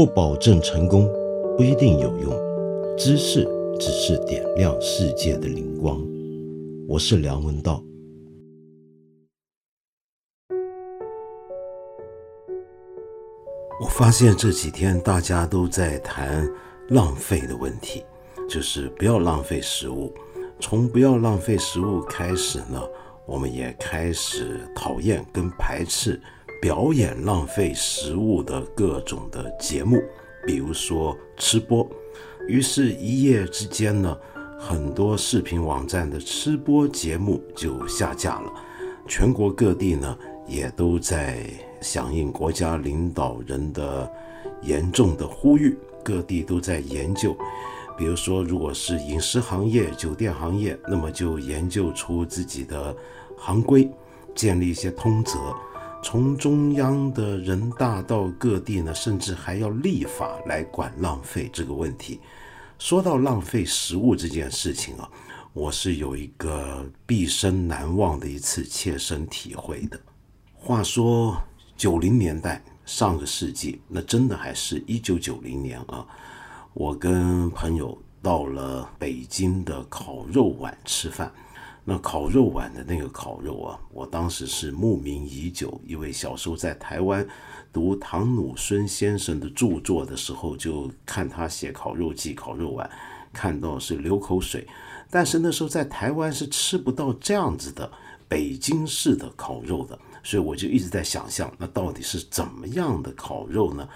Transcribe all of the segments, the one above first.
不保证成功，不一定有用。知识只是点亮世界的灵光。我是梁文道。我发现这几天大家都在谈浪费的问题，就是不要浪费食物。从不要浪费食物开始呢，我们也开始讨厌跟排斥表演浪费食物的各种的节目，比如说吃播。于是，一夜之间呢，很多视频网站的吃播节目就下架了。全国各地呢，也都在响应国家领导人的严重的呼吁，各地都在研究。比如说，如果是饮食行业、酒店行业，那么就研究出自己的行规，建立一些通则。从中央的人大到各地呢，甚至还要立法来管浪费这个问题。说到浪费食物这件事情啊，我是有一个毕生难忘的一次切身体会的。话说九零年代，上个世纪，那真的还是一九九零年啊。我跟朋友到了北京的烤肉馆吃饭，那烤肉馆的那个烤肉啊，我当时是慕名已久，因为小时候在台湾读唐鲁孙先生的著作的时候，就看他写烤肉记、烤肉碗，看到是流口水。但是那时候在台湾是吃不到这样子的北京式的烤肉的，所以我就一直在想象，那到底是怎么样的烤肉呢？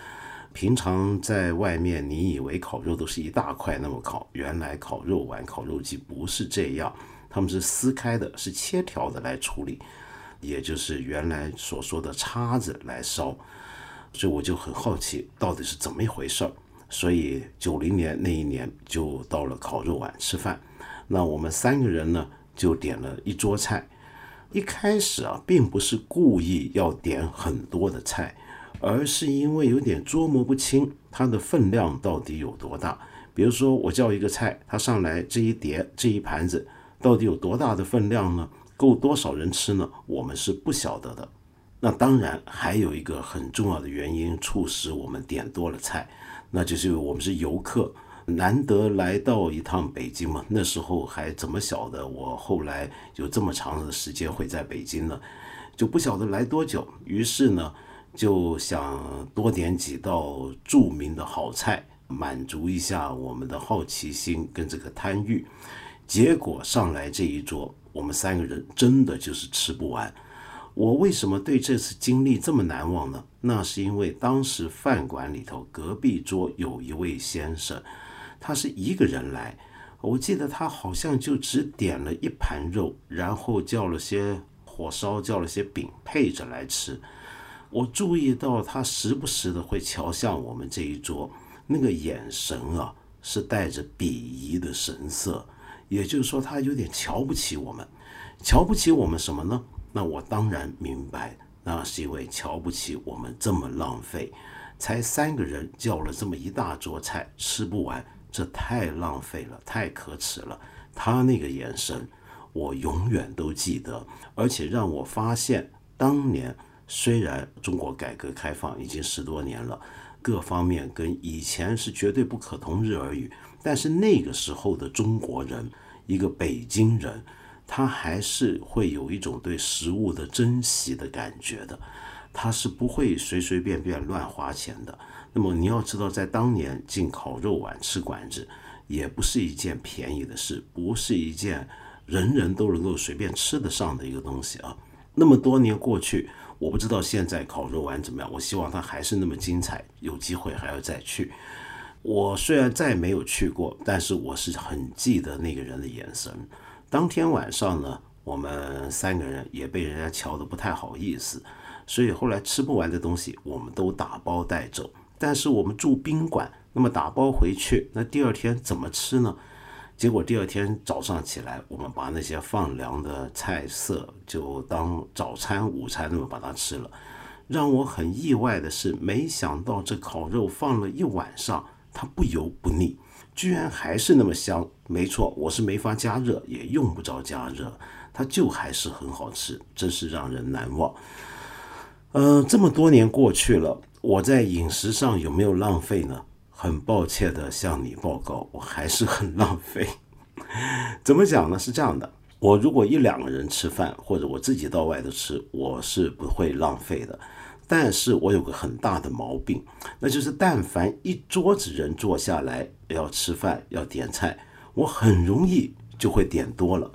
平常在外面，你以为烤肉都是一大块那么烤，原来烤肉丸、烤肉记不是这样，他们是撕开的，是切条的来处理，也就是原来所说的叉子来烧，所以我就很好奇到底是怎么一回事儿。所以九零年那一年就到了烤肉馆吃饭，那我们三个人呢就点了一桌菜，一开始啊并不是故意要点很多的菜。而是因为有点捉摸不清它的分量到底有多大。比如说，我叫一个菜，它上来这一碟这一盘子到底有多大的分量呢？够多少人吃呢？我们是不晓得的。那当然还有一个很重要的原因促使我们点多了菜，那就是我们是游客，难得来到一趟北京嘛。那时候还怎么晓得我后来有这么长的时间会在北京呢？就不晓得来多久。于是呢。就想多点几道著名的好菜，满足一下我们的好奇心跟这个贪欲。结果上来这一桌，我们三个人真的就是吃不完。我为什么对这次经历这么难忘呢？那是因为当时饭馆里头隔壁桌有一位先生，他是一个人来，我记得他好像就只点了一盘肉，然后叫了些火烧，叫了些饼配着来吃。我注意到他时不时的会瞧向我们这一桌，那个眼神啊，是带着鄙夷的神色，也就是说，他有点瞧不起我们。瞧不起我们什么呢？那我当然明白，那是因为瞧不起我们这么浪费，才三个人叫了这么一大桌菜吃不完，这太浪费了，太可耻了。他那个眼神，我永远都记得，而且让我发现当年。虽然中国改革开放已经十多年了，各方面跟以前是绝对不可同日而语，但是那个时候的中国人，一个北京人，他还是会有一种对食物的珍惜的感觉的，他是不会随随便便乱花钱的。那么你要知道，在当年进烤肉馆吃馆子，也不是一件便宜的事，不是一件人人都能够随便吃得上的一个东西啊。那么多年过去。我不知道现在烤肉丸怎么样，我希望它还是那么精彩，有机会还要再去。我虽然再没有去过，但是我是很记得那个人的眼神。当天晚上呢，我们三个人也被人家瞧得不太好意思，所以后来吃不完的东西我们都打包带走。但是我们住宾馆，那么打包回去，那第二天怎么吃呢？结果第二天早上起来，我们把那些放凉的菜色就当早餐、午餐那么把它吃了。让我很意外的是，没想到这烤肉放了一晚上，它不油不腻，居然还是那么香。没错，我是没法加热，也用不着加热，它就还是很好吃，真是让人难忘。呃，这么多年过去了，我在饮食上有没有浪费呢？很抱歉的向你报告，我还是很浪费。怎么讲呢？是这样的，我如果一两个人吃饭，或者我自己到外头吃，我是不会浪费的。但是我有个很大的毛病，那就是但凡一桌子人坐下来要吃饭要点菜，我很容易就会点多了。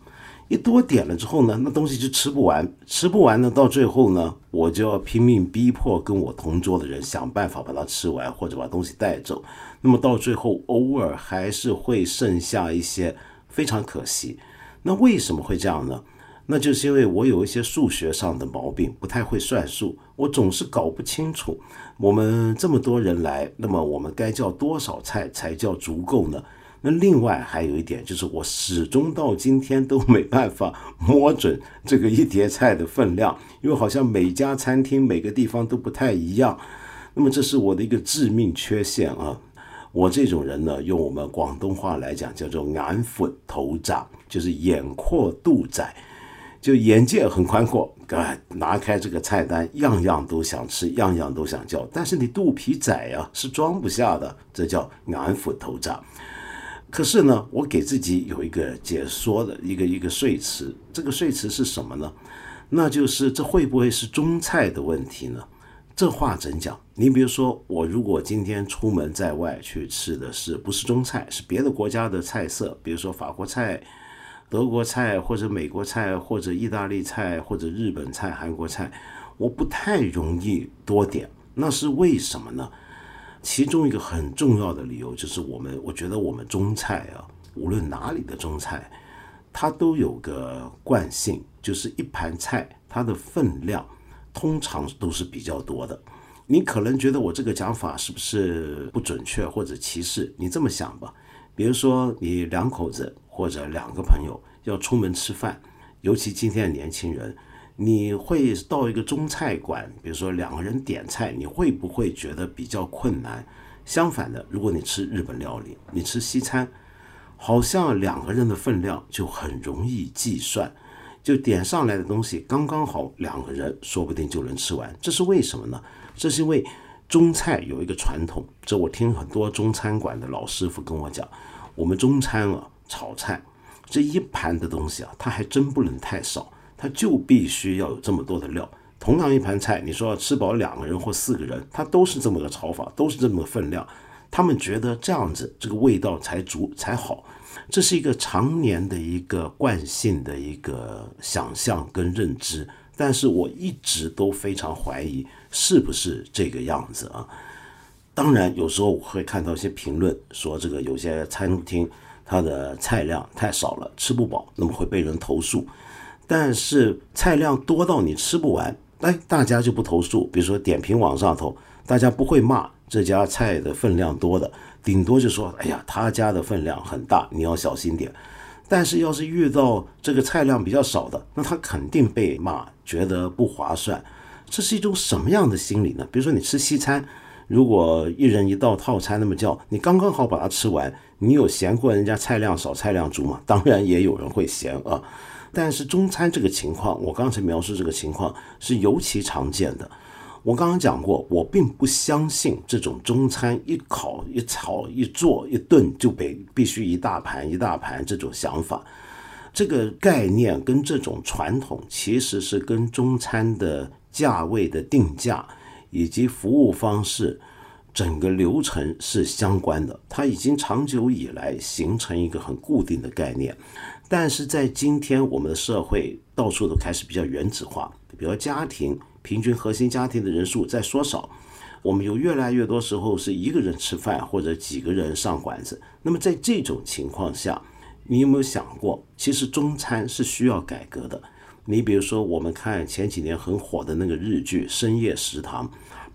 一多点了之后呢，那东西就吃不完，吃不完呢，到最后呢，我就要拼命逼迫跟我同桌的人想办法把它吃完，或者把东西带走。那么到最后，偶尔还是会剩下一些，非常可惜。那为什么会这样呢？那就是因为我有一些数学上的毛病，不太会算数，我总是搞不清楚，我们这么多人来，那么我们该叫多少菜才叫足够呢？那另外还有一点就是，我始终到今天都没办法摸准这个一碟菜的分量，因为好像每家餐厅每个地方都不太一样。那么这是我的一个致命缺陷啊！我这种人呢，用我们广东话来讲，叫做“眼粉头长”，就是眼阔肚窄。就眼界很宽阔，啊，拿开这个菜单，样样都想吃，样样都想叫，但是你肚皮窄呀，是装不下的，这叫眼斧头渣。可是呢，我给自己有一个解说的一个一个说辞，这个说辞是什么呢？那就是这会不会是中菜的问题呢？这话怎讲？你比如说，我如果今天出门在外去吃的是不是中菜，是别的国家的菜色，比如说法国菜。德国菜或者美国菜或者意大利菜或者日本菜韩国菜，我不太容易多点，那是为什么呢？其中一个很重要的理由就是我们，我觉得我们中菜啊，无论哪里的中菜，它都有个惯性，就是一盘菜它的分量通常都是比较多的。你可能觉得我这个讲法是不是不准确或者歧视？你这么想吧，比如说你两口子。或者两个朋友要出门吃饭，尤其今天的年轻人，你会到一个中菜馆，比如说两个人点菜，你会不会觉得比较困难？相反的，如果你吃日本料理，你吃西餐，好像两个人的分量就很容易计算，就点上来的东西刚刚好，两个人说不定就能吃完。这是为什么呢？这是因为中菜有一个传统，这我听很多中餐馆的老师傅跟我讲，我们中餐啊。炒菜这一盘的东西啊，它还真不能太少，它就必须要有这么多的料。同样一盘菜，你说要吃饱两个人或四个人，它都是这么个炒法，都是这么个分量。他们觉得这样子这个味道才足才好，这是一个常年的一个惯性的一个想象跟认知。但是我一直都非常怀疑是不是这个样子啊。当然，有时候我会看到一些评论说，这个有些餐厅。它的菜量太少了，吃不饱，那么会被人投诉。但是菜量多到你吃不完，哎，大家就不投诉。比如说点评网上头，大家不会骂这家菜的分量多的，顶多就说：“哎呀，他家的分量很大，你要小心点。”但是要是遇到这个菜量比较少的，那他肯定被骂，觉得不划算。这是一种什么样的心理呢？比如说你吃西餐。如果一人一道套餐那么叫，你刚刚好把它吃完，你有嫌过人家菜量少、菜量足吗？当然也有人会嫌啊。但是中餐这个情况，我刚才描述这个情况是尤其常见的。我刚刚讲过，我并不相信这种中餐一烤一炒一做一顿就得必须一大盘一大盘这种想法。这个概念跟这种传统其实是跟中餐的价位的定价。以及服务方式，整个流程是相关的。它已经长久以来形成一个很固定的概念，但是在今天我们的社会到处都开始比较原子化，比如家庭平均核心家庭的人数在缩少，我们有越来越多时候是一个人吃饭或者几个人上馆子。那么在这种情况下，你有没有想过，其实中餐是需要改革的？你比如说，我们看前几年很火的那个日剧《深夜食堂》，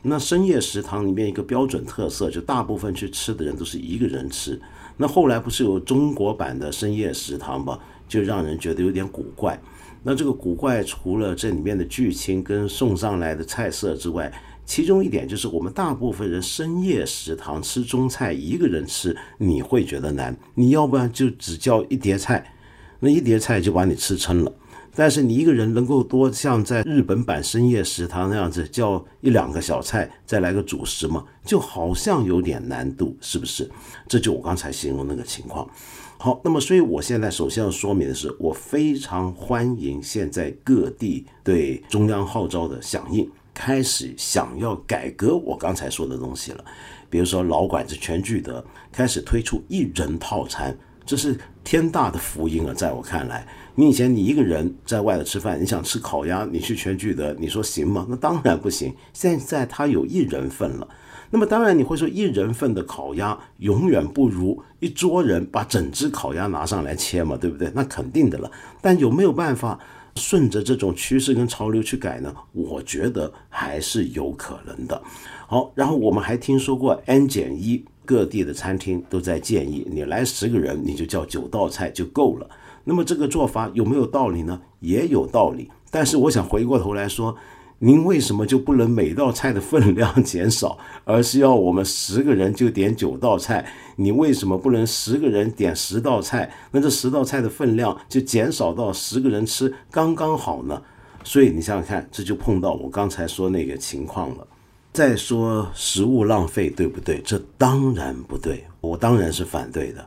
那深夜食堂里面一个标准特色，就大部分去吃的人都是一个人吃。那后来不是有中国版的深夜食堂吗？就让人觉得有点古怪。那这个古怪，除了这里面的剧情跟送上来的菜色之外，其中一点就是我们大部分人深夜食堂吃中菜，一个人吃你会觉得难。你要不然就只叫一碟菜，那一碟菜就把你吃撑了。但是你一个人能够多像在日本版深夜食堂那样子叫一两个小菜，再来个主食吗？就好像有点难度，是不是？这就我刚才形容那个情况。好，那么所以我现在首先要说明的是，我非常欢迎现在各地对中央号召的响应，开始想要改革我刚才说的东西了。比如说老馆子全聚德开始推出一人套餐，这是天大的福音啊！在我看来。你以前你一个人在外头吃饭，你想吃烤鸭，你去全聚德，你说行吗？那当然不行。现在他有一人份了，那么当然你会说一人份的烤鸭永远不如一桌人把整只烤鸭拿上来切嘛，对不对？那肯定的了。但有没有办法顺着这种趋势跟潮流去改呢？我觉得还是有可能的。好，然后我们还听说过 N 减一，各地的餐厅都在建议你来十个人，你就叫九道菜就够了。那么这个做法有没有道理呢？也有道理，但是我想回过头来说，您为什么就不能每道菜的分量 减少，而是要我们十个人就点九道菜？你为什么不能十个人点十道菜？那这十道菜的分量就减少到十个人吃刚刚好呢？所以你想想看，这就碰到我刚才说那个情况了。再说食物浪费，对不对？这当然不对，我当然是反对的。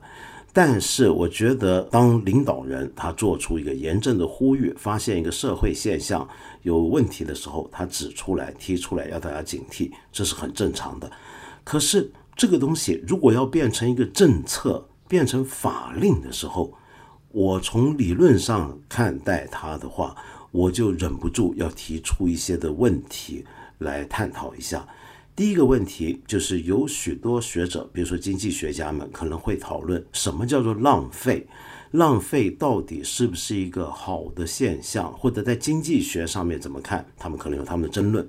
但是我觉得，当领导人他做出一个严正的呼吁，发现一个社会现象有问题的时候，他指出来、提出来，要大家警惕，这是很正常的。可是这个东西如果要变成一个政策、变成法令的时候，我从理论上看待它的话，我就忍不住要提出一些的问题来探讨一下。第一个问题就是有许多学者，比如说经济学家们，可能会讨论什么叫做浪费，浪费到底是不是一个好的现象，或者在经济学上面怎么看，他们可能有他们的争论。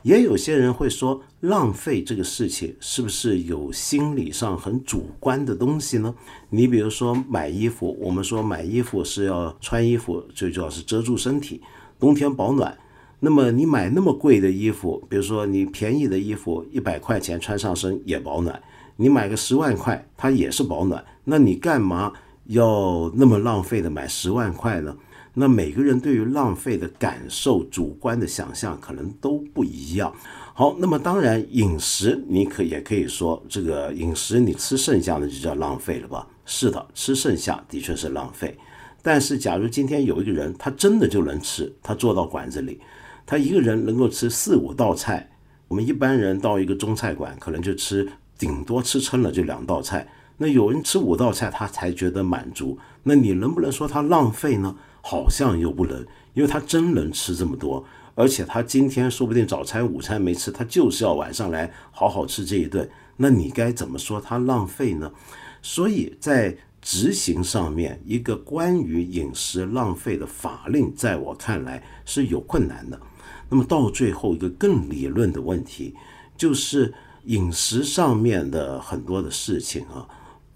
也有些人会说，浪费这个事情是不是有心理上很主观的东西呢？你比如说买衣服，我们说买衣服是要穿衣服，最主要是遮住身体，冬天保暖。那么你买那么贵的衣服，比如说你便宜的衣服一百块钱穿上身也保暖，你买个十万块它也是保暖，那你干嘛要那么浪费的买十万块呢？那每个人对于浪费的感受、主观的想象可能都不一样。好，那么当然饮食你可也可以说这个饮食你吃剩下的就叫浪费了吧？是的，吃剩下的确是浪费。但是假如今天有一个人他真的就能吃，他坐到馆子里。他一个人能够吃四五道菜，我们一般人到一个中菜馆，可能就吃顶多吃撑了就两道菜。那有人吃五道菜，他才觉得满足。那你能不能说他浪费呢？好像又不能，因为他真能吃这么多，而且他今天说不定早餐、午餐没吃，他就是要晚上来好好吃这一顿。那你该怎么说他浪费呢？所以在执行上面，一个关于饮食浪费的法令，在我看来是有困难的。那么到最后一个更理论的问题，就是饮食上面的很多的事情啊，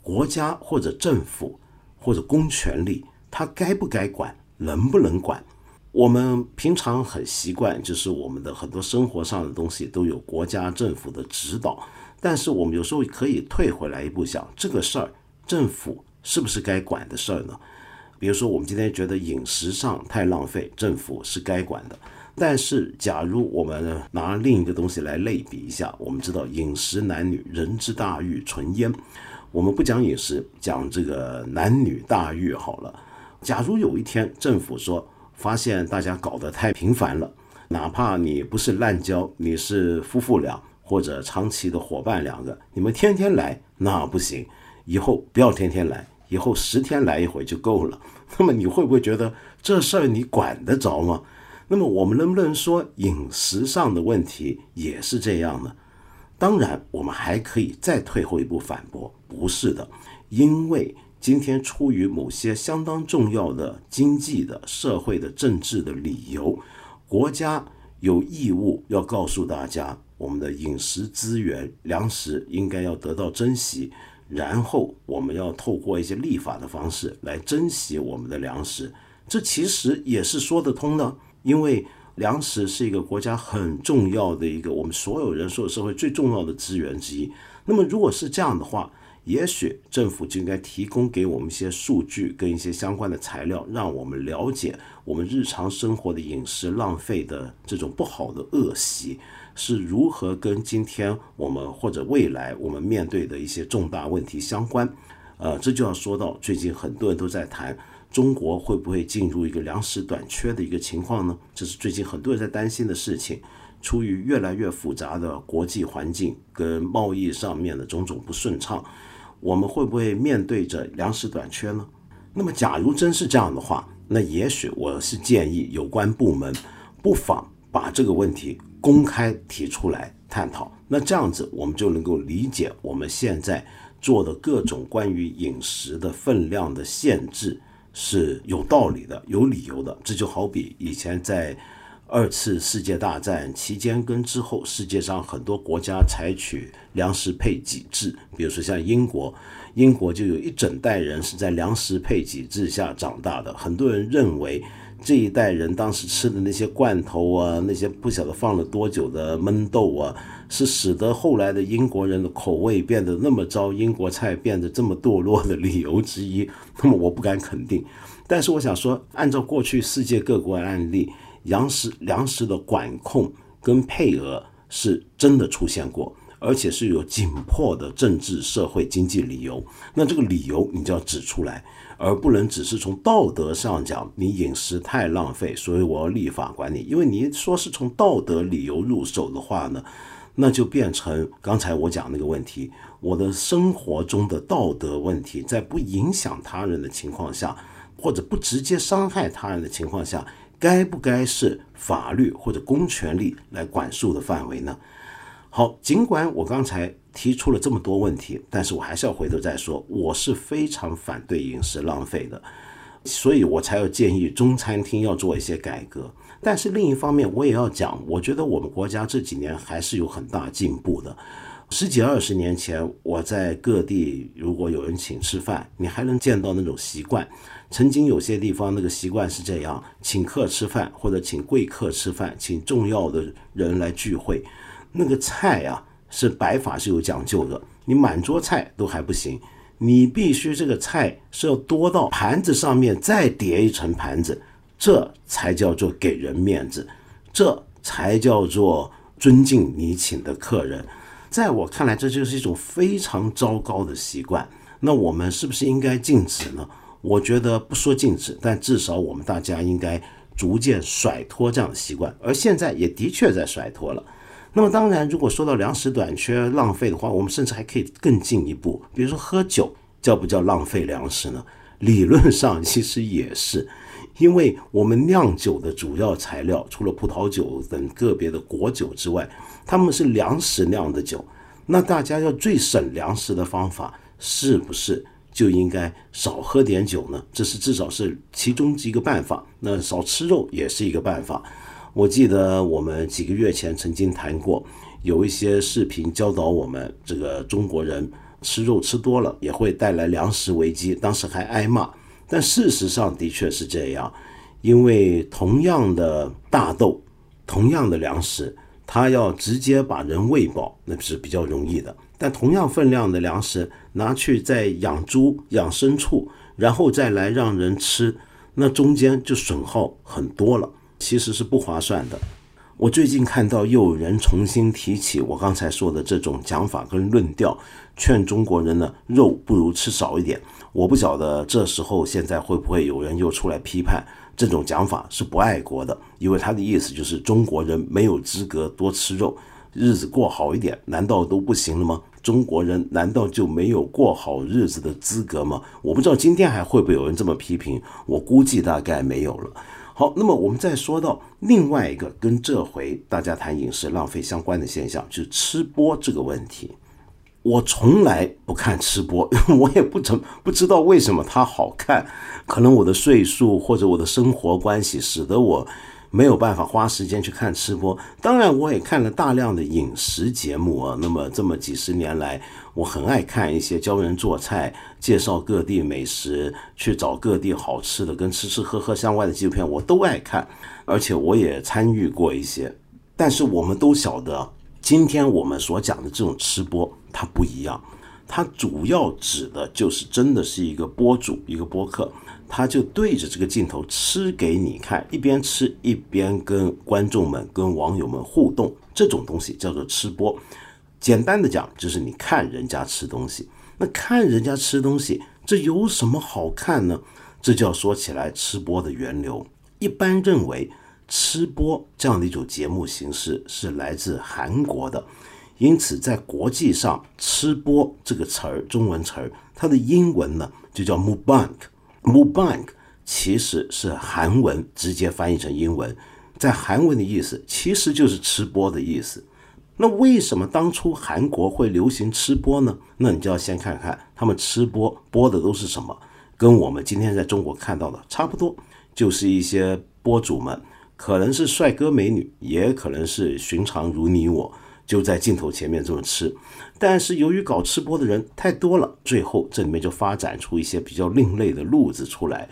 国家或者政府或者公权力，它该不该管，能不能管？我们平常很习惯，就是我们的很多生活上的东西都有国家政府的指导，但是我们有时候可以退回来一步想，这个事儿政府是不是该管的事儿呢？比如说，我们今天觉得饮食上太浪费，政府是该管的。但是，假如我们拿另一个东西来类比一下，我们知道饮食男女，人之大欲，存焉。我们不讲饮食，讲这个男女大欲好了。假如有一天政府说发现大家搞得太频繁了，哪怕你不是滥交，你是夫妇俩或者长期的伙伴两个，你们天天来那不行，以后不要天天来，以后十天来一回就够了。那么你会不会觉得这事儿你管得着吗？那么我们能不能说饮食上的问题也是这样呢？当然，我们还可以再退后一步反驳，不是的，因为今天出于某些相当重要的经济的、社会的、政治的理由，国家有义务要告诉大家，我们的饮食资源、粮食应该要得到珍惜，然后我们要透过一些立法的方式来珍惜我们的粮食，这其实也是说得通的。因为粮食是一个国家很重要的一个，我们所有人所有社会最重要的资源之一。那么，如果是这样的话，也许政府就应该提供给我们一些数据跟一些相关的材料，让我们了解我们日常生活的饮食浪费的这种不好的恶习是如何跟今天我们或者未来我们面对的一些重大问题相关。呃，这就要说到最近很多人都在谈中国会不会进入一个粮食短缺的一个情况呢？这是最近很多人在担心的事情。出于越来越复杂的国际环境跟贸易上面的种种不顺畅，我们会不会面对着粮食短缺呢？那么，假如真是这样的话，那也许我是建议有关部门不妨把这个问题公开提出来探讨。那这样子，我们就能够理解我们现在做的各种关于饮食的分量的限制是有道理的、有理由的。这就好比以前在。二次世界大战期间跟之后，世界上很多国家采取粮食配给制，比如说像英国，英国就有一整代人是在粮食配给制下长大的。很多人认为这一代人当时吃的那些罐头啊，那些不晓得放了多久的焖豆啊，是使得后来的英国人的口味变得那么糟，英国菜变得这么堕落的理由之一。那么我不敢肯定，但是我想说，按照过去世界各国的案例。粮食粮食的管控跟配额是真的出现过，而且是有紧迫的政治、社会、经济理由。那这个理由你就要指出来，而不能只是从道德上讲你饮食太浪费，所以我要立法管你。因为你说是从道德理由入手的话呢，那就变成刚才我讲那个问题：我的生活中的道德问题，在不影响他人的情况下，或者不直接伤害他人的情况下。该不该是法律或者公权力来管束的范围呢？好，尽管我刚才提出了这么多问题，但是我还是要回头再说，我是非常反对饮食浪费的，所以我才要建议中餐厅要做一些改革。但是另一方面，我也要讲，我觉得我们国家这几年还是有很大进步的。十几二十年前，我在各地如果有人请吃饭，你还能见到那种习惯。曾经有些地方那个习惯是这样：请客吃饭，或者请贵客吃饭，请重要的人来聚会，那个菜啊是摆法是有讲究的。你满桌菜都还不行，你必须这个菜是要多到盘子上面再叠一层盘子，这才叫做给人面子，这才叫做尊敬你请的客人。在我看来，这就是一种非常糟糕的习惯。那我们是不是应该禁止呢？我觉得不说禁止，但至少我们大家应该逐渐甩脱这样的习惯，而现在也的确在甩脱了。那么当然，如果说到粮食短缺、浪费的话，我们甚至还可以更进一步，比如说喝酒叫不叫浪费粮食呢？理论上其实也是，因为我们酿酒的主要材料除了葡萄酒等个别的果酒之外，他们是粮食酿的酒。那大家要最省粮食的方法，是不是？就应该少喝点酒呢，这是至少是其中一个办法。那少吃肉也是一个办法。我记得我们几个月前曾经谈过，有一些视频教导我们，这个中国人吃肉吃多了也会带来粮食危机，当时还挨骂。但事实上的确是这样，因为同样的大豆，同样的粮食，它要直接把人喂饱，那是比较容易的。但同样分量的粮食拿去再养猪、养牲畜，然后再来让人吃，那中间就损耗很多了，其实是不划算的。我最近看到又有人重新提起我刚才说的这种讲法跟论调，劝中国人呢肉不如吃少一点。我不晓得这时候现在会不会有人又出来批判这种讲法是不爱国的，因为他的意思就是中国人没有资格多吃肉。日子过好一点，难道都不行了吗？中国人难道就没有过好日子的资格吗？我不知道今天还会不会有人这么批评，我估计大概没有了。好，那么我们再说到另外一个跟这回大家谈饮食浪费相关的现象，就是吃播这个问题。我从来不看吃播，我也不怎不知道为什么它好看，可能我的岁数或者我的生活关系使得我。没有办法花时间去看吃播，当然我也看了大量的饮食节目啊。那么这么几十年来，我很爱看一些教人做菜、介绍各地美食、去找各地好吃的、跟吃吃喝喝相关的纪录片，我都爱看，而且我也参与过一些。但是我们都晓得，今天我们所讲的这种吃播，它不一样。它主要指的就是真的是一个播主，一个播客，他就对着这个镜头吃给你看，一边吃一边跟观众们、跟网友们互动，这种东西叫做吃播。简单的讲，就是你看人家吃东西。那看人家吃东西，这有什么好看呢？这就要说起来吃播的源流。一般认为，吃播这样的一种节目形式是来自韩国的。因此，在国际上，“吃播”这个词儿，中文词儿，它的英文呢就叫 “mukbang”。mukbang 其实是韩文直接翻译成英文，在韩文的意思其实就是吃播的意思。那为什么当初韩国会流行吃播呢？那你就要先看看他们吃播播的都是什么，跟我们今天在中国看到的差不多，就是一些播主们，可能是帅哥美女，也可能是寻常如你我。就在镜头前面这么吃，但是由于搞吃播的人太多了，最后这里面就发展出一些比较另类的路子出来。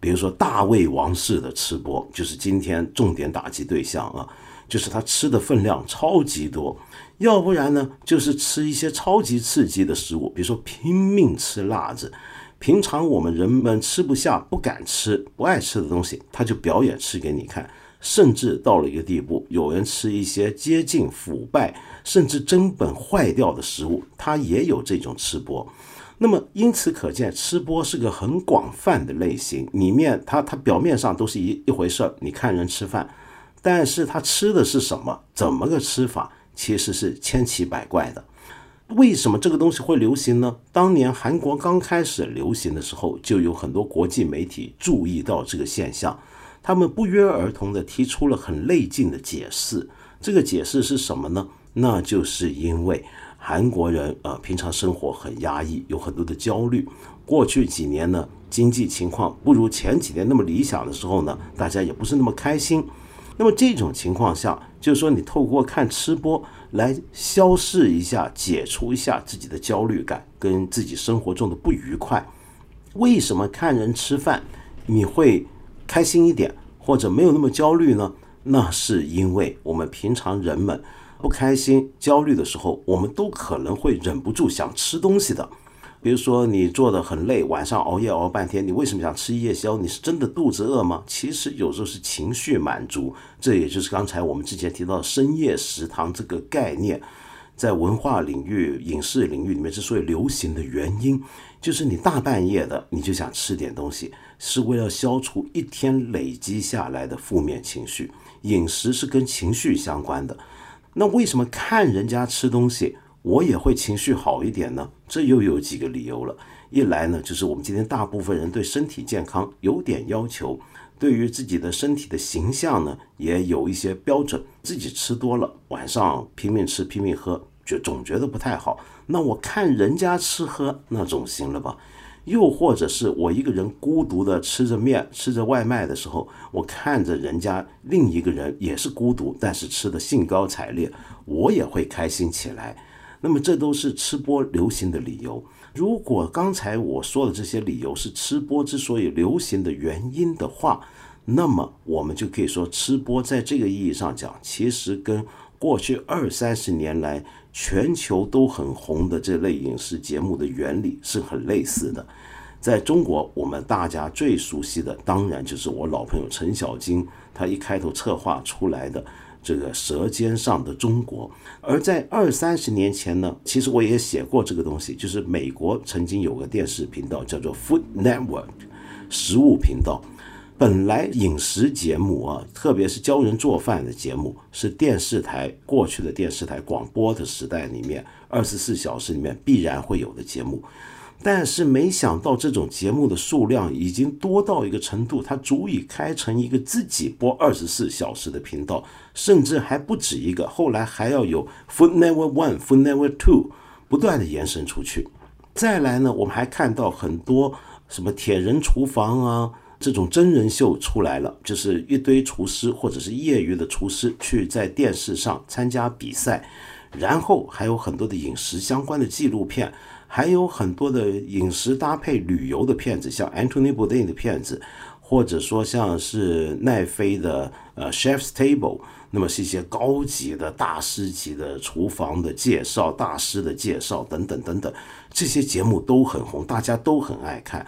比如说大胃王式的吃播，就是今天重点打击对象啊，就是他吃的分量超级多；要不然呢，就是吃一些超级刺激的食物，比如说拼命吃辣子。平常我们人们吃不下、不敢吃、不爱吃的东西，他就表演吃给你看。甚至到了一个地步，有人吃一些接近腐败甚至根本坏掉的食物，他也有这种吃播。那么因此可见，吃播是个很广泛的类型，里面它它表面上都是一一回事儿。你看人吃饭，但是他吃的是什么，怎么个吃法，其实是千奇百怪的。为什么这个东西会流行呢？当年韩国刚开始流行的时候，就有很多国际媒体注意到这个现象。他们不约而同地提出了很类近的解释。这个解释是什么呢？那就是因为韩国人呃平常生活很压抑，有很多的焦虑。过去几年呢，经济情况不如前几年那么理想的时候呢，大家也不是那么开心。那么这种情况下，就是说你透过看吃播来消释一下、解除一下自己的焦虑感跟自己生活中的不愉快。为什么看人吃饭你会？开心一点，或者没有那么焦虑呢？那是因为我们平常人们不开心、焦虑的时候，我们都可能会忍不住想吃东西的。比如说，你做的很累，晚上熬夜熬半天，你为什么想吃夜宵？你是真的肚子饿吗？其实有时候是情绪满足。这也就是刚才我们之前提到的深夜食堂这个概念，在文化领域、影视领域里面之所以流行的原因，就是你大半夜的你就想吃点东西。是为了消除一天累积下来的负面情绪，饮食是跟情绪相关的。那为什么看人家吃东西，我也会情绪好一点呢？这又有几个理由了。一来呢，就是我们今天大部分人对身体健康有点要求，对于自己的身体的形象呢，也有一些标准。自己吃多了，晚上拼命吃拼命喝，就总觉得不太好。那我看人家吃喝，那总行了吧？又或者是我一个人孤独的吃着面、吃着外卖的时候，我看着人家另一个人也是孤独，但是吃的兴高采烈，我也会开心起来。那么这都是吃播流行的理由。如果刚才我说的这些理由是吃播之所以流行的原因的话，那么我们就可以说，吃播在这个意义上讲，其实跟过去二三十年来。全球都很红的这类影视节目的原理是很类似的。在中国，我们大家最熟悉的当然就是我老朋友陈小金，他一开头策划出来的这个《舌尖上的中国》。而在二三十年前呢，其实我也写过这个东西，就是美国曾经有个电视频道叫做 Food Network，食物频道。本来饮食节目啊，特别是教人做饭的节目，是电视台过去的电视台广播的时代里面二十四小时里面必然会有的节目。但是没想到这种节目的数量已经多到一个程度，它足以开成一个自己播二十四小时的频道，甚至还不止一个。后来还要有 Food Network One、Food Network Two，不断的延伸出去。再来呢，我们还看到很多什么铁人厨房啊。这种真人秀出来了，就是一堆厨师或者是业余的厨师去在电视上参加比赛，然后还有很多的饮食相关的纪录片，还有很多的饮食搭配旅游的片子，像 Anthony Bourdain 的片子，或者说像是奈飞的呃 Chef's Table，那么是一些高级的大师级的厨房的介绍、大师的介绍等等等等，这些节目都很红，大家都很爱看。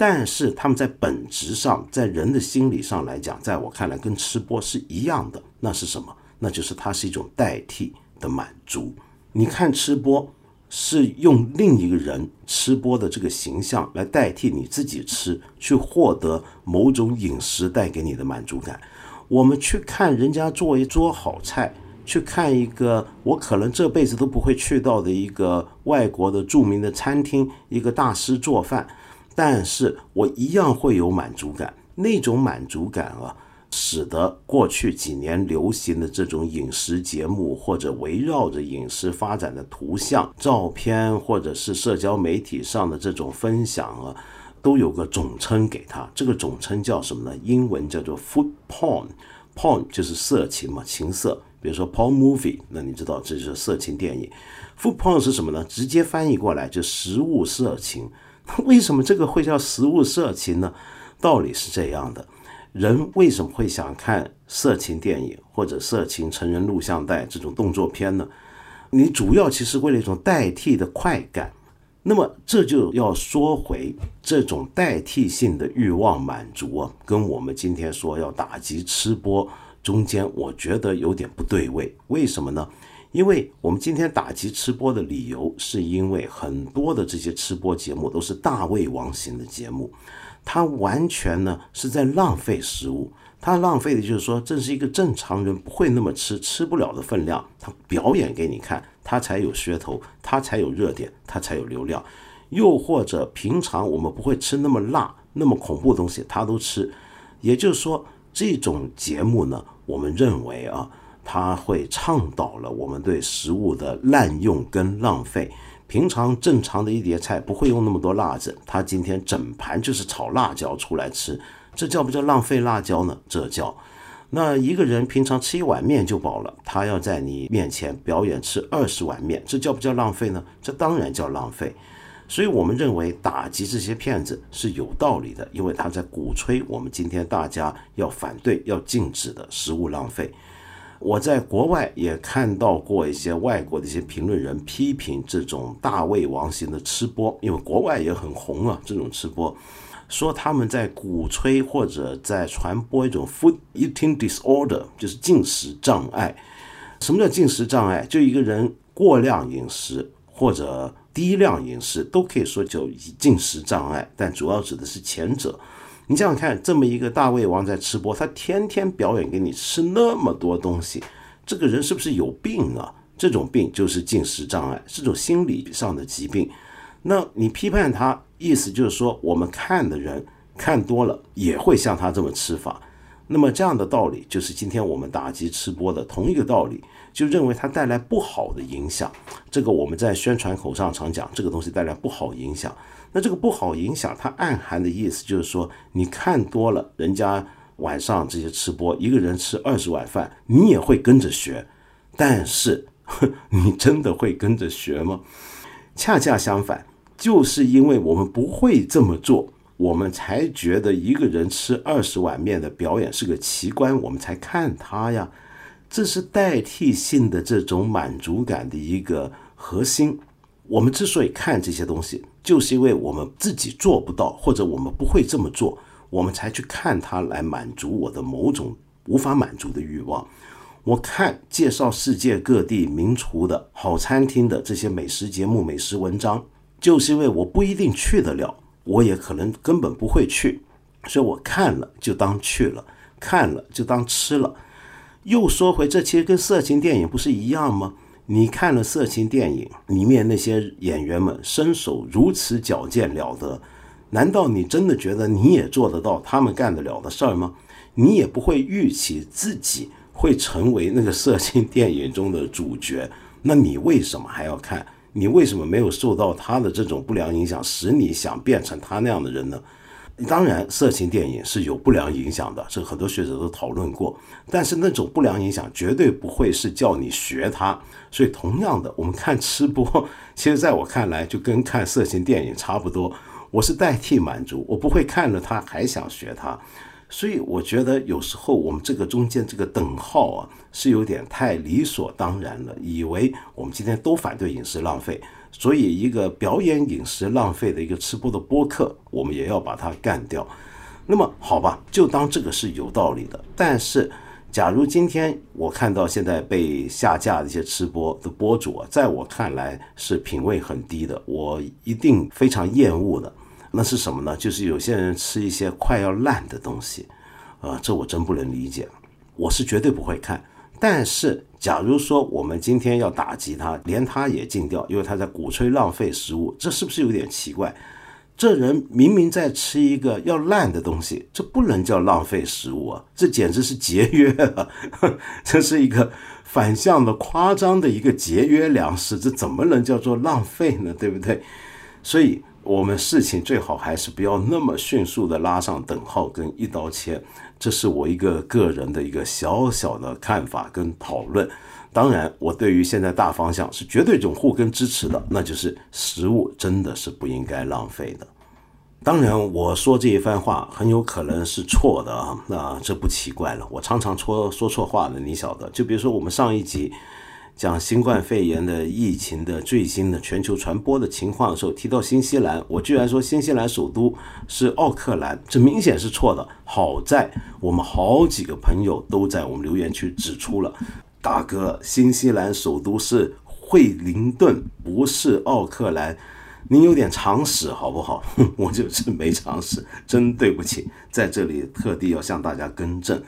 但是他们在本质上，在人的心理上来讲，在我看来跟吃播是一样的。那是什么？那就是它是一种代替的满足。你看吃播是用另一个人吃播的这个形象来代替你自己吃，去获得某种饮食带给你的满足感。我们去看人家做一桌好菜，去看一个我可能这辈子都不会去到的一个外国的著名的餐厅，一个大师做饭。但是我一样会有满足感，那种满足感啊，使得过去几年流行的这种饮食节目，或者围绕着饮食发展的图像、照片，或者是社交媒体上的这种分享啊，都有个总称给它。这个总称叫什么呢？英文叫做 food porn，porn 就是色情嘛，情色。比如说 porn movie，那你知道这就是色情电影。food porn 是什么呢？直接翻译过来就食物色情。为什么这个会叫食物色情呢？道理是这样的：人为什么会想看色情电影或者色情成人录像带这种动作片呢？你主要其实为了一种代替的快感。那么这就要说回这种代替性的欲望满足啊，跟我们今天说要打击吃播中间，我觉得有点不对位。为什么呢？因为我们今天打击吃播的理由，是因为很多的这些吃播节目都是大胃王型的节目，它完全呢是在浪费食物。它浪费的就是说，这是一个正常人不会那么吃、吃不了的分量，他表演给你看，他才有噱头，他才有热点，他才有流量。又或者平常我们不会吃那么辣、那么恐怖的东西，他都吃。也就是说，这种节目呢，我们认为啊。他会倡导了我们对食物的滥用跟浪费。平常正常的一碟菜不会用那么多辣子，他今天整盘就是炒辣椒出来吃，这叫不叫浪费辣椒呢？这叫。那一个人平常吃一碗面就饱了，他要在你面前表演吃二十碗面，这叫不叫浪费呢？这当然叫浪费。所以我们认为打击这些骗子是有道理的，因为他在鼓吹我们今天大家要反对、要禁止的食物浪费。我在国外也看到过一些外国的一些评论人批评这种大胃王型的吃播，因为国外也很红啊，这种吃播说他们在鼓吹或者在传播一种 food eating disorder，就是进食障碍。什么叫进食障碍？就一个人过量饮食或者低量饮食都可以说叫进食障碍，但主要指的是前者。你想想看，这么一个大胃王在吃播，他天天表演给你吃那么多东西，这个人是不是有病啊？这种病就是进食障碍，是种心理上的疾病。那你批判他，意思就是说，我们看的人看多了也会像他这么吃法。那么这样的道理，就是今天我们打击吃播的同一个道理，就认为它带来不好的影响。这个我们在宣传口上常讲，这个东西带来不好影响。那这个不好影响，它暗含的意思就是说，你看多了，人家晚上这些吃播，一个人吃二十碗饭，你也会跟着学。但是，你真的会跟着学吗？恰恰相反，就是因为我们不会这么做，我们才觉得一个人吃二十碗面的表演是个奇观，我们才看他呀。这是代替性的这种满足感的一个核心。我们之所以看这些东西，就是因为我们自己做不到，或者我们不会这么做，我们才去看它来满足我的某种无法满足的欲望。我看介绍世界各地名厨的好餐厅的这些美食节目、美食文章，就是因为我不一定去得了，我也可能根本不会去，所以我看了就当去了，看了就当吃了。又说回这，其实跟色情电影不是一样吗？你看了色情电影里面那些演员们身手如此矫健了得，难道你真的觉得你也做得到他们干得了的事儿吗？你也不会预期自己会成为那个色情电影中的主角，那你为什么还要看？你为什么没有受到他的这种不良影响，使你想变成他那样的人呢？当然，色情电影是有不良影响的，这很多学者都讨论过。但是那种不良影响绝对不会是叫你学他。所以，同样的，我们看吃播，其实在我看来就跟看色情电影差不多。我是代替满足，我不会看了它还想学它。所以我觉得有时候我们这个中间这个等号啊，是有点太理所当然了，以为我们今天都反对饮食浪费，所以一个表演饮食浪费的一个吃播的播客，我们也要把它干掉。那么好吧，就当这个是有道理的。但是，假如今天我看到现在被下架的一些吃播的播主啊，在我看来是品味很低的，我一定非常厌恶的。那是什么呢？就是有些人吃一些快要烂的东西，呃，这我真不能理解。我是绝对不会看。但是，假如说我们今天要打击他，连他也禁掉，因为他在鼓吹浪费食物，这是不是有点奇怪？这人明明在吃一个要烂的东西，这不能叫浪费食物啊，这简直是节约啊！这是一个反向的、夸张的一个节约粮食，这怎么能叫做浪费呢？对不对？所以。我们事情最好还是不要那么迅速的拉上等号跟一刀切，这是我一个个人的一个小小的看法跟讨论。当然，我对于现在大方向是绝对拥护跟支持的，那就是食物真的是不应该浪费的。当然，我说这一番话很有可能是错的啊，那这不奇怪了。我常常说说错话的，你晓得。就比如说我们上一集。讲新冠肺炎的疫情的最新的全球传播的情况的时候，提到新西兰，我居然说新西兰首都是奥克兰，这明显是错的。好在我们好几个朋友都在我们留言区指出了，大哥，新西兰首都是惠灵顿，不是奥克兰，您有点常识好不好？我就是没常识，真对不起，在这里特地要向大家更正。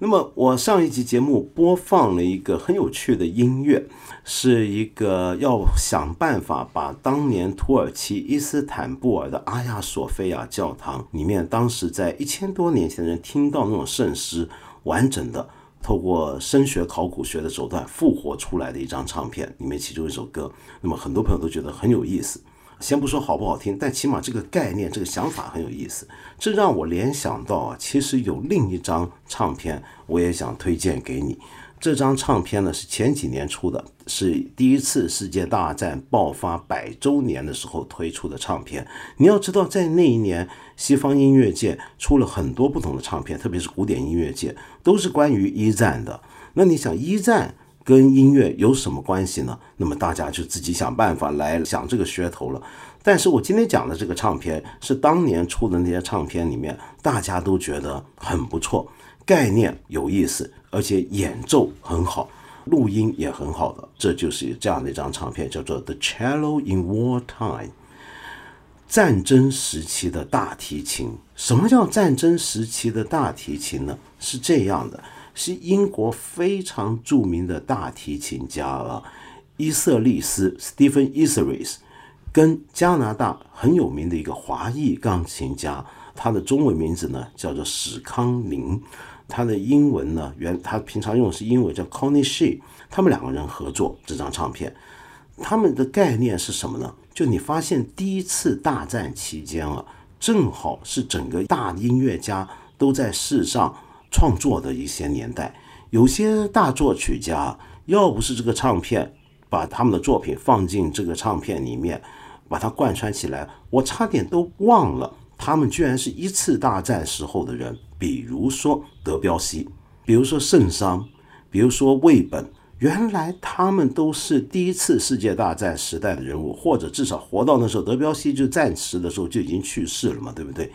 那么我上一集节目播放了一个很有趣的音乐，是一个要想办法把当年土耳其伊斯坦布尔的阿亚索菲亚教堂里面，当时在一千多年前的人听到那种圣诗，完整的透过声学考古学的手段复活出来的一张唱片，里面其中一首歌，那么很多朋友都觉得很有意思。先不说好不好听，但起码这个概念、这个想法很有意思。这让我联想到啊，其实有另一张唱片，我也想推荐给你。这张唱片呢是前几年出的，是第一次世界大战爆发百周年的时候推出的唱片。你要知道，在那一年，西方音乐界出了很多不同的唱片，特别是古典音乐界，都是关于一战的。那你想，一战？跟音乐有什么关系呢？那么大家就自己想办法来想这个噱头了。但是我今天讲的这个唱片是当年出的那些唱片里面，大家都觉得很不错，概念有意思，而且演奏很好，录音也很好的。这就是这样的一张唱片，叫做《The Cello in War Time》，战争时期的大提琴。什么叫战争时期的大提琴呢？是这样的。是英国非常著名的大提琴家啊，伊瑟利斯 （Stephen Iseris） 跟加拿大很有名的一个华裔钢琴家，他的中文名字呢叫做史康宁，他的英文呢原他平常用的是英文叫 Connie She，他们两个人合作这张唱片，他们的概念是什么呢？就你发现第一次大战期间啊，正好是整个大音乐家都在世上。创作的一些年代，有些大作曲家，要不是这个唱片把他们的作品放进这个唱片里面，把它贯穿起来，我差点都忘了他们居然是一次大战时候的人。比如说德彪西，比如说圣桑，比如说魏本，原来他们都是第一次世界大战时代的人物，或者至少活到那时候。德彪西就战时的时候就已经去世了嘛，对不对？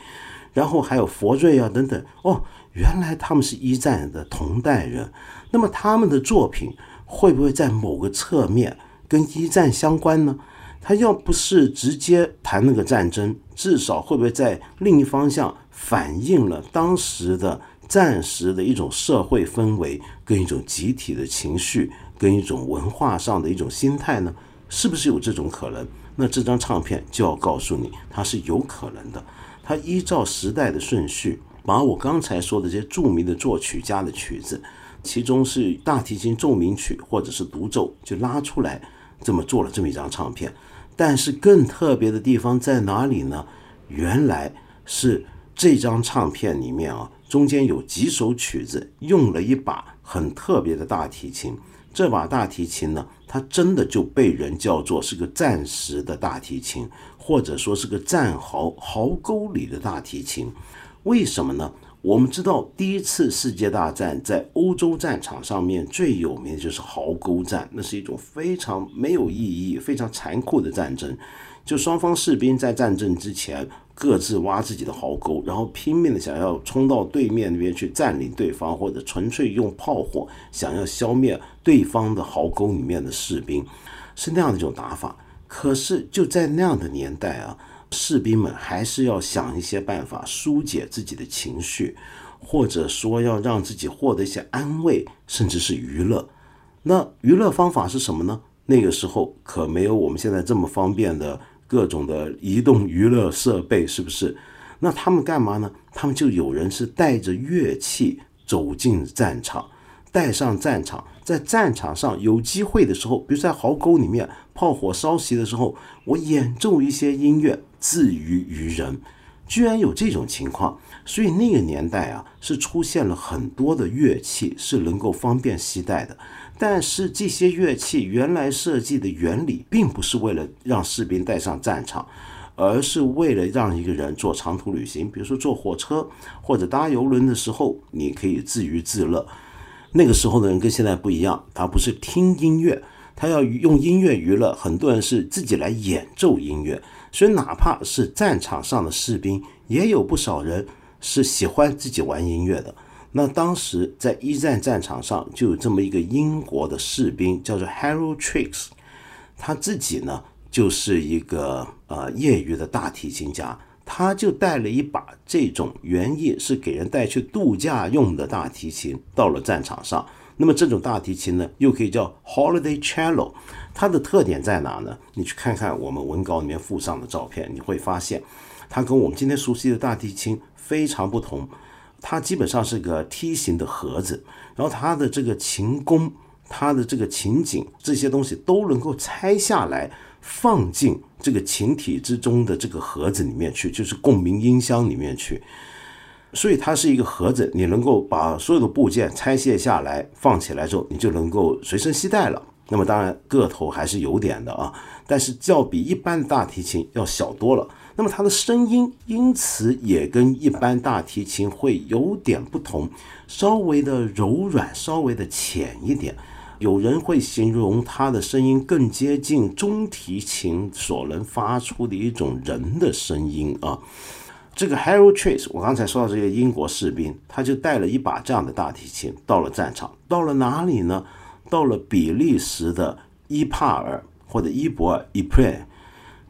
然后还有佛瑞啊等等，哦。原来他们是一战的同代人，那么他们的作品会不会在某个侧面跟一战相关呢？他要不是直接谈那个战争，至少会不会在另一方向反映了当时的暂时的一种社会氛围，跟一种集体的情绪，跟一种文化上的一种心态呢？是不是有这种可能？那这张唱片就要告诉你，它是有可能的。它依照时代的顺序。把我刚才说的这些著名的作曲家的曲子，其中是大提琴奏鸣曲或者是独奏，就拉出来，这么做了这么一张唱片。但是更特别的地方在哪里呢？原来是这张唱片里面啊，中间有几首曲子用了一把很特别的大提琴。这把大提琴呢，它真的就被人叫做是个战时的大提琴，或者说是个战壕壕沟里的大提琴。为什么呢？我们知道，第一次世界大战在欧洲战场上面最有名的就是壕沟战，那是一种非常没有意义、非常残酷的战争。就双方士兵在战争之前各自挖自己的壕沟，然后拼命的想要冲到对面那边去占领对方，或者纯粹用炮火想要消灭对方的壕沟里面的士兵，是那样的一种打法。可是就在那样的年代啊。士兵们还是要想一些办法疏解自己的情绪，或者说要让自己获得一些安慰，甚至是娱乐。那娱乐方法是什么呢？那个时候可没有我们现在这么方便的各种的移动娱乐设备，是不是？那他们干嘛呢？他们就有人是带着乐器走进战场，带上战场，在战场上有机会的时候，比如在壕沟里面炮火烧袭的时候，我演奏一些音乐。自娱于人，居然有这种情况，所以那个年代啊，是出现了很多的乐器是能够方便携带的。但是这些乐器原来设计的原理，并不是为了让士兵带上战场，而是为了让一个人做长途旅行，比如说坐火车或者搭游轮的时候，你可以自娱自乐。那个时候的人跟现在不一样，他不是听音乐，他要用音乐娱乐。很多人是自己来演奏音乐。所以，哪怕是战场上的士兵，也有不少人是喜欢自己玩音乐的。那当时在一战战场上，就有这么一个英国的士兵，叫做 Harold Trix，他自己呢就是一个呃业余的大提琴家，他就带了一把这种原意是给人带去度假用的大提琴，到了战场上。那么这种大提琴呢，又可以叫 Holiday Cello。它的特点在哪呢？你去看看我们文稿里面附上的照片，你会发现，它跟我们今天熟悉的大提琴非常不同。它基本上是个梯形的盒子，然后它的这个琴弓、它的这个琴颈这些东西都能够拆下来，放进这个琴体之中的这个盒子里面去，就是共鸣音箱里面去。所以它是一个盒子，你能够把所有的部件拆卸下来，放起来之后，你就能够随身携带了。那么当然个头还是有点的啊，但是较比一般的大提琴要小多了。那么它的声音因此也跟一般大提琴会有点不同，稍微的柔软，稍微的浅一点。有人会形容它的声音更接近中提琴所能发出的一种人的声音啊。这个 Harold Trace，我刚才说到这个英国士兵，他就带了一把这样的大提琴到了战场，到了哪里呢？到了比利时的伊帕尔或者伊博尔 （e p r e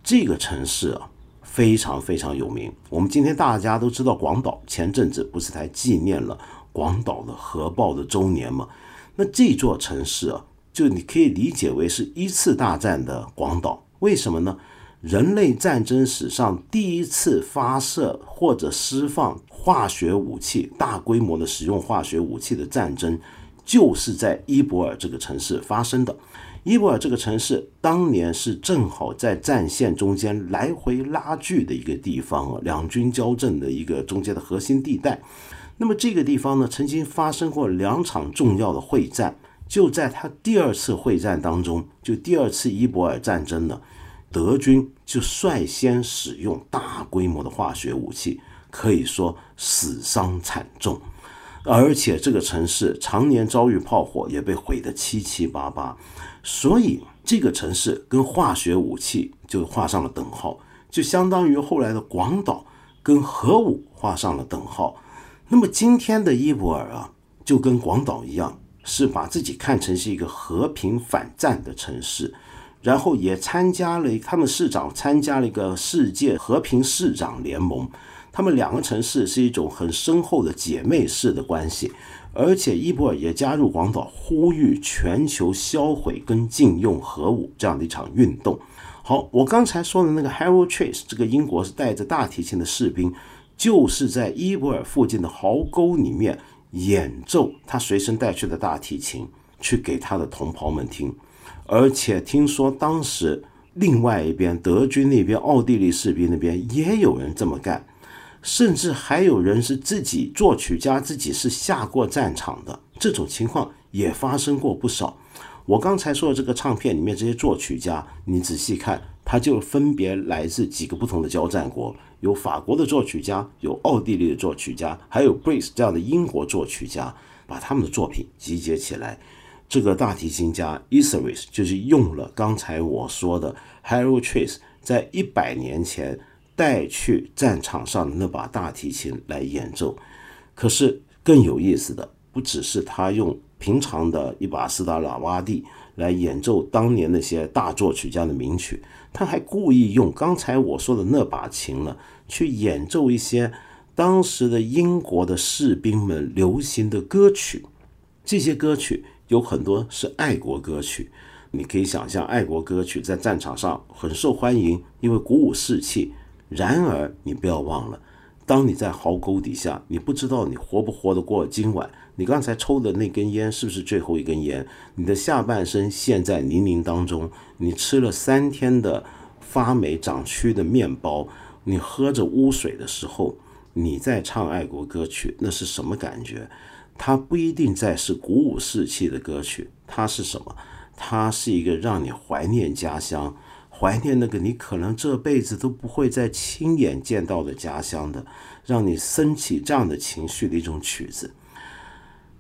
这个城市啊，非常非常有名。我们今天大家都知道广岛，前阵子不是才纪念了广岛的核爆的周年吗？那这座城市啊，就你可以理解为是一次大战的广岛。为什么呢？人类战争史上第一次发射或者释放化学武器、大规模的使用化学武器的战争，就是在伊博尔这个城市发生的。伊博尔这个城市当年是正好在战线中间来回拉锯的一个地方啊，两军交阵的一个中间的核心地带。那么这个地方呢，曾经发生过两场重要的会战。就在他第二次会战当中，就第二次伊博尔战争呢。德军就率先使用大规模的化学武器，可以说死伤惨重，而且这个城市常年遭遇炮火，也被毁得七七八八。所以这个城市跟化学武器就画上了等号，就相当于后来的广岛跟核武画上了等号。那么今天的伊博尔啊，就跟广岛一样，是把自己看成是一个和平反战的城市。然后也参加了，他们市长参加了一个世界和平市长联盟，他们两个城市是一种很深厚的姐妹式的关系，而且伊博尔也加入广岛，呼吁全球销毁跟禁用核武这样的一场运动。好，我刚才说的那个 Harold Trace，这个英国是带着大提琴的士兵，就是在伊博尔附近的壕沟里面演奏他随身带去的大提琴，去给他的同袍们听。而且听说当时另外一边德军那边奥地利士兵那边也有人这么干，甚至还有人是自己作曲家自己是下过战场的，这种情况也发生过不少。我刚才说的这个唱片里面这些作曲家，你仔细看，它就分别来自几个不同的交战国，有法国的作曲家，有奥地利的作曲家，还有 Brace 这样的英国作曲家，把他们的作品集结起来。这个大提琴家 Isaris 就是用了刚才我说的 Harold Trace 在一百年前带去战场上的那把大提琴来演奏。可是更有意思的，不只是他用平常的一把斯达拉瓦蒂来演奏当年那些大作曲家的名曲，他还故意用刚才我说的那把琴呢，去演奏一些当时的英国的士兵们流行的歌曲。这些歌曲有很多是爱国歌曲，你可以想象，爱国歌曲在战场上很受欢迎，因为鼓舞士气。然而，你不要忘了。当你在壕沟底下，你不知道你活不活得过今晚。你刚才抽的那根烟是不是最后一根烟？你的下半身陷在泥泞当中，你吃了三天的发霉长蛆的面包，你喝着污水的时候，你在唱爱国歌曲，那是什么感觉？它不一定再是鼓舞士气的歌曲，它是什么？它是一个让你怀念家乡。怀念那个你可能这辈子都不会再亲眼见到的家乡的，让你升起这样的情绪的一种曲子。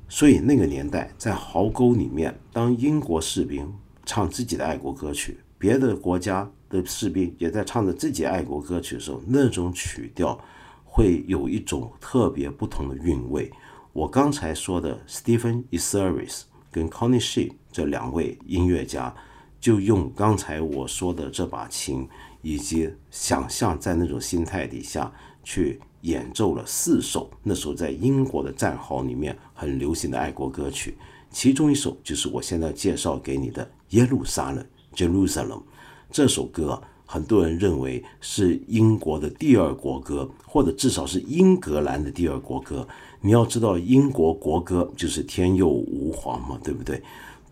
所以那个年代在壕沟里面，当英国士兵唱自己的爱国歌曲，别的国家的士兵也在唱着自己爱国歌曲的时候，那种曲调会有一种特别不同的韵味。我刚才说的 Stephen Isaris 跟 Connie She 这两位音乐家。就用刚才我说的这把琴，以及想象在那种心态底下去演奏了四首那时候在英国的战壕里面很流行的爱国歌曲，其中一首就是我现在介绍给你的《耶路撒冷》（Jerusalem）。这首歌很多人认为是英国的第二国歌，或者至少是英格兰的第二国歌。你要知道，英国国歌就是“天佑吾皇”嘛，对不对？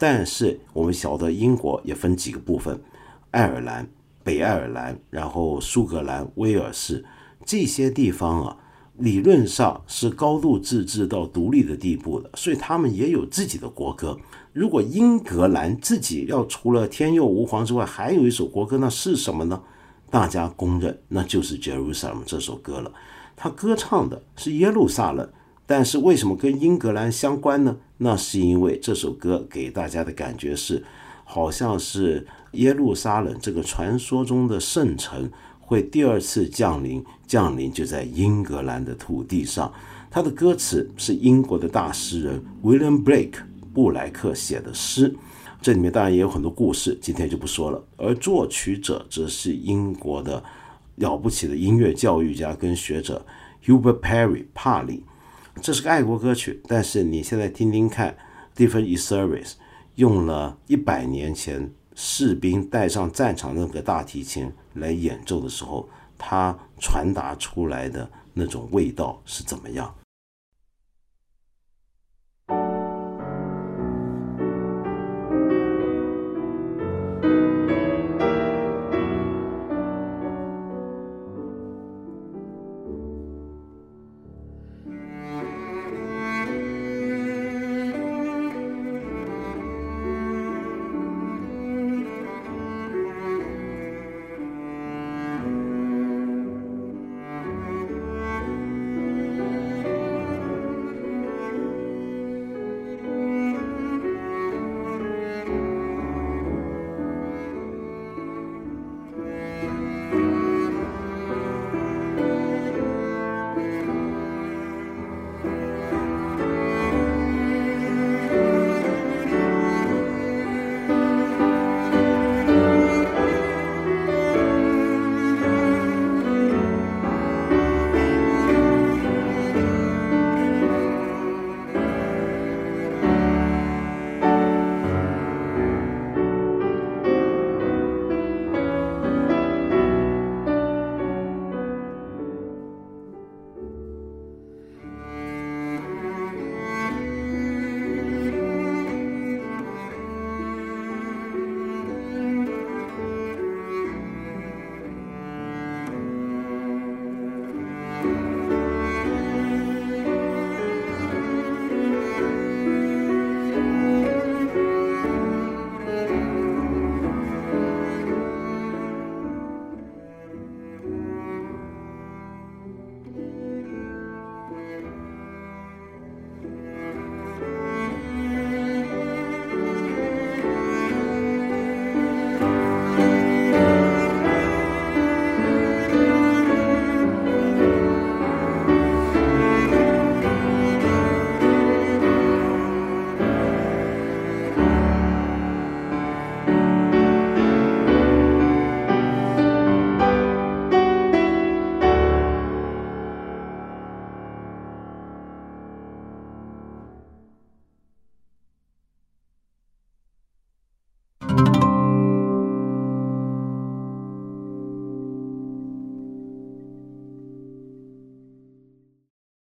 但是我们晓得，英国也分几个部分：爱尔兰、北爱尔兰，然后苏格兰、威尔士这些地方啊，理论上是高度自治到独立的地步的，所以他们也有自己的国歌。如果英格兰自己要除了天佑吾皇之外，还有一首国歌，那是什么呢？大家公认，那就是《Jerusalem》这首歌了。他歌唱的是耶路撒冷。但是为什么跟英格兰相关呢？那是因为这首歌给大家的感觉是，好像是耶路撒冷这个传说中的圣城会第二次降临，降临就在英格兰的土地上。它的歌词是英国的大诗人 William Blake 布莱克写的诗，这里面当然也有很多故事，今天就不说了。而作曲者则是英国的了不起的音乐教育家跟学者 Hubert Parry 帕里。这是个爱国歌曲，但是你现在听听看，Different Service 用了一百年前士兵带上战场那个大提琴来演奏的时候，它传达出来的那种味道是怎么样？